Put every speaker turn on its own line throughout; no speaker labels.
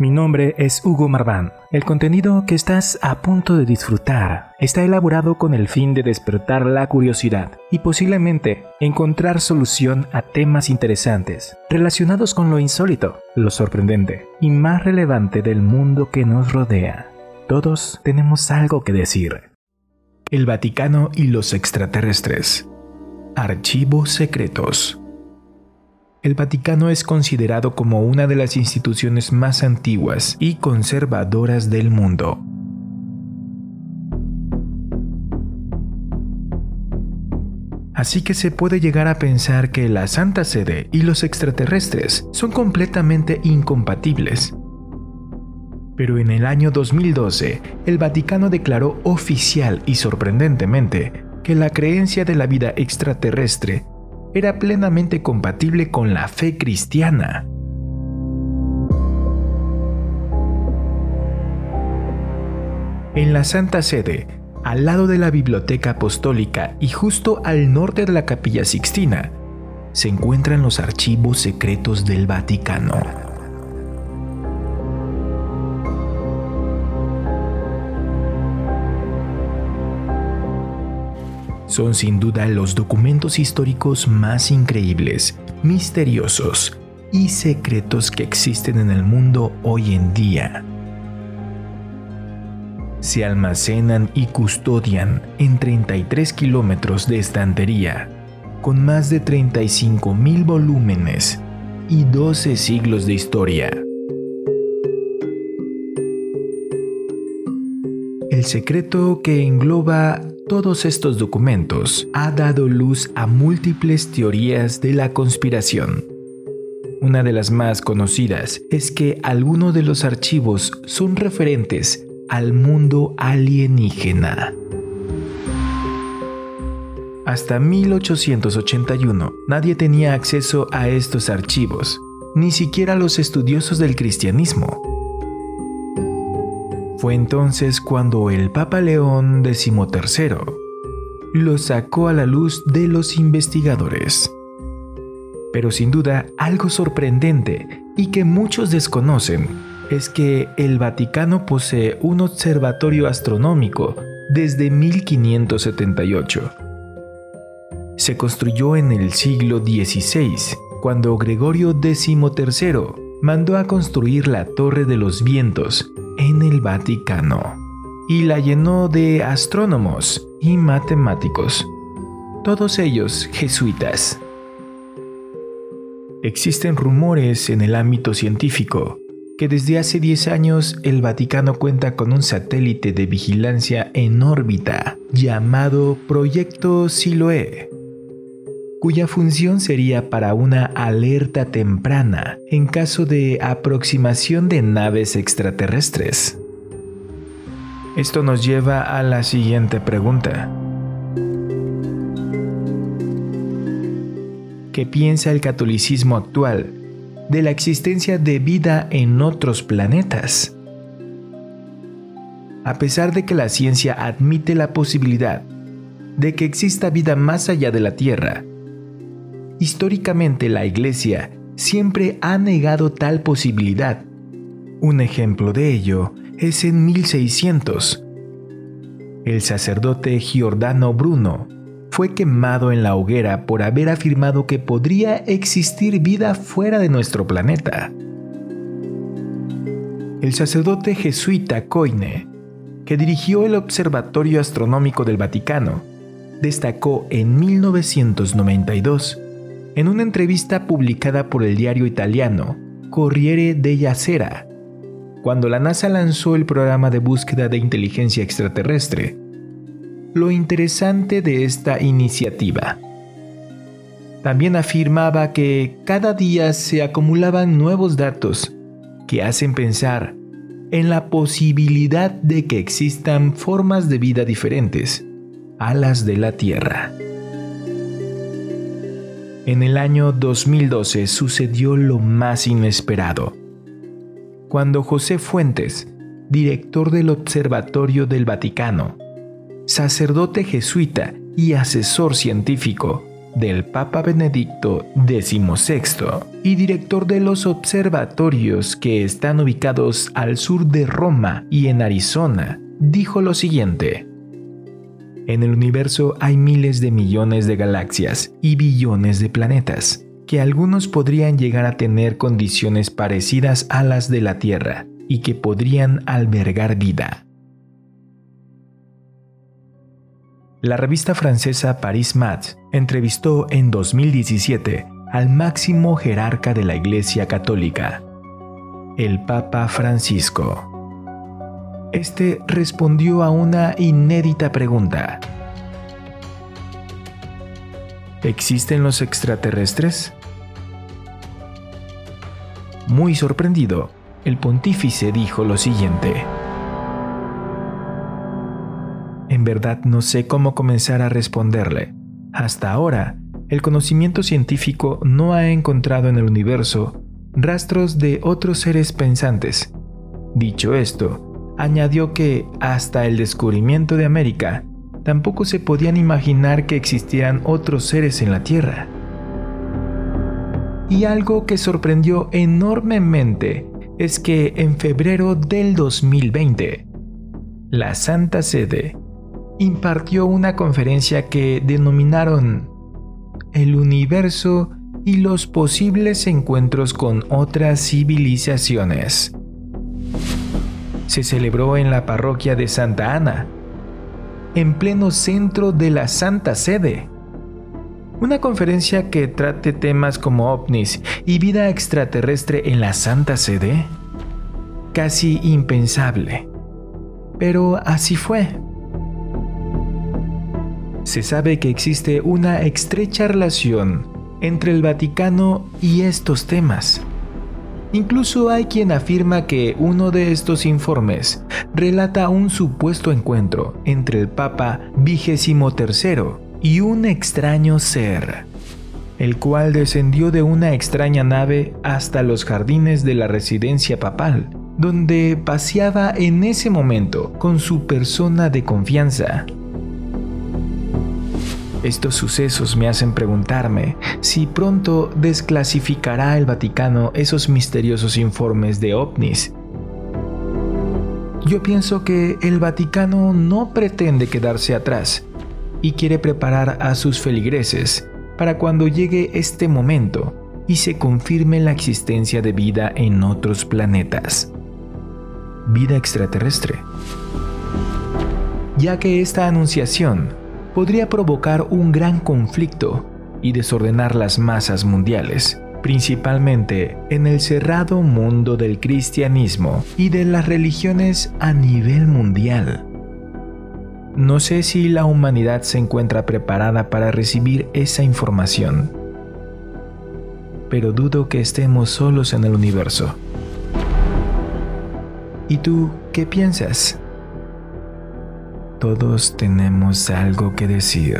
Mi nombre es Hugo Marván. El contenido que estás a punto de disfrutar está elaborado con el fin de despertar la curiosidad y posiblemente encontrar solución a temas interesantes relacionados con lo insólito, lo sorprendente y más relevante del mundo que nos rodea. Todos tenemos algo que decir. El Vaticano y los extraterrestres. Archivos secretos. El Vaticano es considerado como una de las instituciones más antiguas y conservadoras del mundo. Así que se puede llegar a pensar que la Santa Sede y los extraterrestres son completamente incompatibles. Pero en el año 2012, el Vaticano declaró oficial y sorprendentemente que la creencia de la vida extraterrestre era plenamente compatible con la fe cristiana. En la Santa Sede, al lado de la Biblioteca Apostólica y justo al norte de la Capilla Sixtina, se encuentran los archivos secretos del Vaticano. Son sin duda los documentos históricos más increíbles, misteriosos y secretos que existen en el mundo hoy en día. Se almacenan y custodian en 33 kilómetros de estantería, con más de 35 mil volúmenes y 12 siglos de historia. El secreto que engloba todos estos documentos ha dado luz a múltiples teorías de la conspiración. Una de las más conocidas es que algunos de los archivos son referentes al mundo alienígena. Hasta 1881 nadie tenía acceso a estos archivos, ni siquiera los estudiosos del cristianismo. Fue entonces cuando el Papa León XIII lo sacó a la luz de los investigadores. Pero sin duda algo sorprendente y que muchos desconocen es que el Vaticano posee un observatorio astronómico desde 1578. Se construyó en el siglo XVI, cuando Gregorio XIII mandó a construir la Torre de los Vientos en el Vaticano y la llenó de astrónomos y matemáticos, todos ellos jesuitas. Existen rumores en el ámbito científico que desde hace 10 años el Vaticano cuenta con un satélite de vigilancia en órbita llamado Proyecto Siloé cuya función sería para una alerta temprana en caso de aproximación de naves extraterrestres. Esto nos lleva a la siguiente pregunta. ¿Qué piensa el catolicismo actual de la existencia de vida en otros planetas? A pesar de que la ciencia admite la posibilidad de que exista vida más allá de la Tierra, Históricamente la Iglesia siempre ha negado tal posibilidad. Un ejemplo de ello es en 1600. El sacerdote Giordano Bruno fue quemado en la hoguera por haber afirmado que podría existir vida fuera de nuestro planeta. El sacerdote jesuita Coine, que dirigió el Observatorio Astronómico del Vaticano, destacó en 1992 en una entrevista publicada por el diario italiano Corriere della Sera, cuando la NASA lanzó el programa de búsqueda de inteligencia extraterrestre, lo interesante de esta iniciativa. También afirmaba que cada día se acumulaban nuevos datos que hacen pensar en la posibilidad de que existan formas de vida diferentes a las de la Tierra. En el año 2012 sucedió lo más inesperado. Cuando José Fuentes, director del Observatorio del Vaticano, sacerdote jesuita y asesor científico, del Papa Benedicto XVI y director de los observatorios que están ubicados al sur de Roma y en Arizona, dijo lo siguiente. En el universo hay miles de millones de galaxias y billones de planetas, que algunos podrían llegar a tener condiciones parecidas a las de la Tierra y que podrían albergar vida. La revista francesa Paris Match entrevistó en 2017 al máximo jerarca de la Iglesia Católica, el Papa Francisco. Este respondió a una inédita pregunta. ¿Existen los extraterrestres? Muy sorprendido, el pontífice dijo lo siguiente. En verdad no sé cómo comenzar a responderle. Hasta ahora, el conocimiento científico no ha encontrado en el universo rastros de otros seres pensantes. Dicho esto, añadió que hasta el descubrimiento de América, tampoco se podían imaginar que existieran otros seres en la Tierra. Y algo que sorprendió enormemente es que en febrero del 2020, la Santa Sede impartió una conferencia que denominaron El universo y los posibles encuentros con otras civilizaciones se celebró en la parroquia de Santa Ana, en pleno centro de la Santa Sede. Una conferencia que trate temas como ovnis y vida extraterrestre en la Santa Sede. Casi impensable. Pero así fue. Se sabe que existe una estrecha relación entre el Vaticano y estos temas. Incluso hay quien afirma que uno de estos informes relata un supuesto encuentro entre el Papa tercero y un extraño ser, el cual descendió de una extraña nave hasta los jardines de la residencia papal, donde paseaba en ese momento con su persona de confianza, estos sucesos me hacen preguntarme si pronto desclasificará el Vaticano esos misteriosos informes de ovnis. Yo pienso que el Vaticano no pretende quedarse atrás y quiere preparar a sus feligreses para cuando llegue este momento y se confirme la existencia de vida en otros planetas. Vida extraterrestre. Ya que esta anunciación podría provocar un gran conflicto y desordenar las masas mundiales, principalmente en el cerrado mundo del cristianismo y de las religiones a nivel mundial. No sé si la humanidad se encuentra preparada para recibir esa información, pero dudo que estemos solos en el universo. ¿Y tú qué piensas? Todos tenemos algo que decir.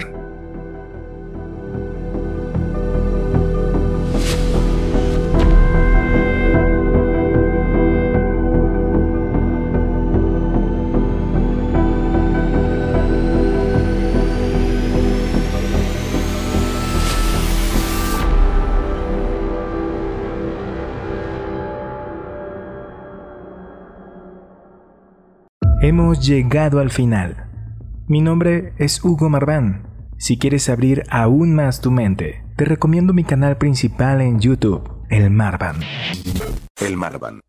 Hemos llegado al final. Mi nombre es Hugo Marván. Si quieres abrir aún más tu mente, te recomiendo mi canal principal en YouTube, El Marvan.
El Marvan.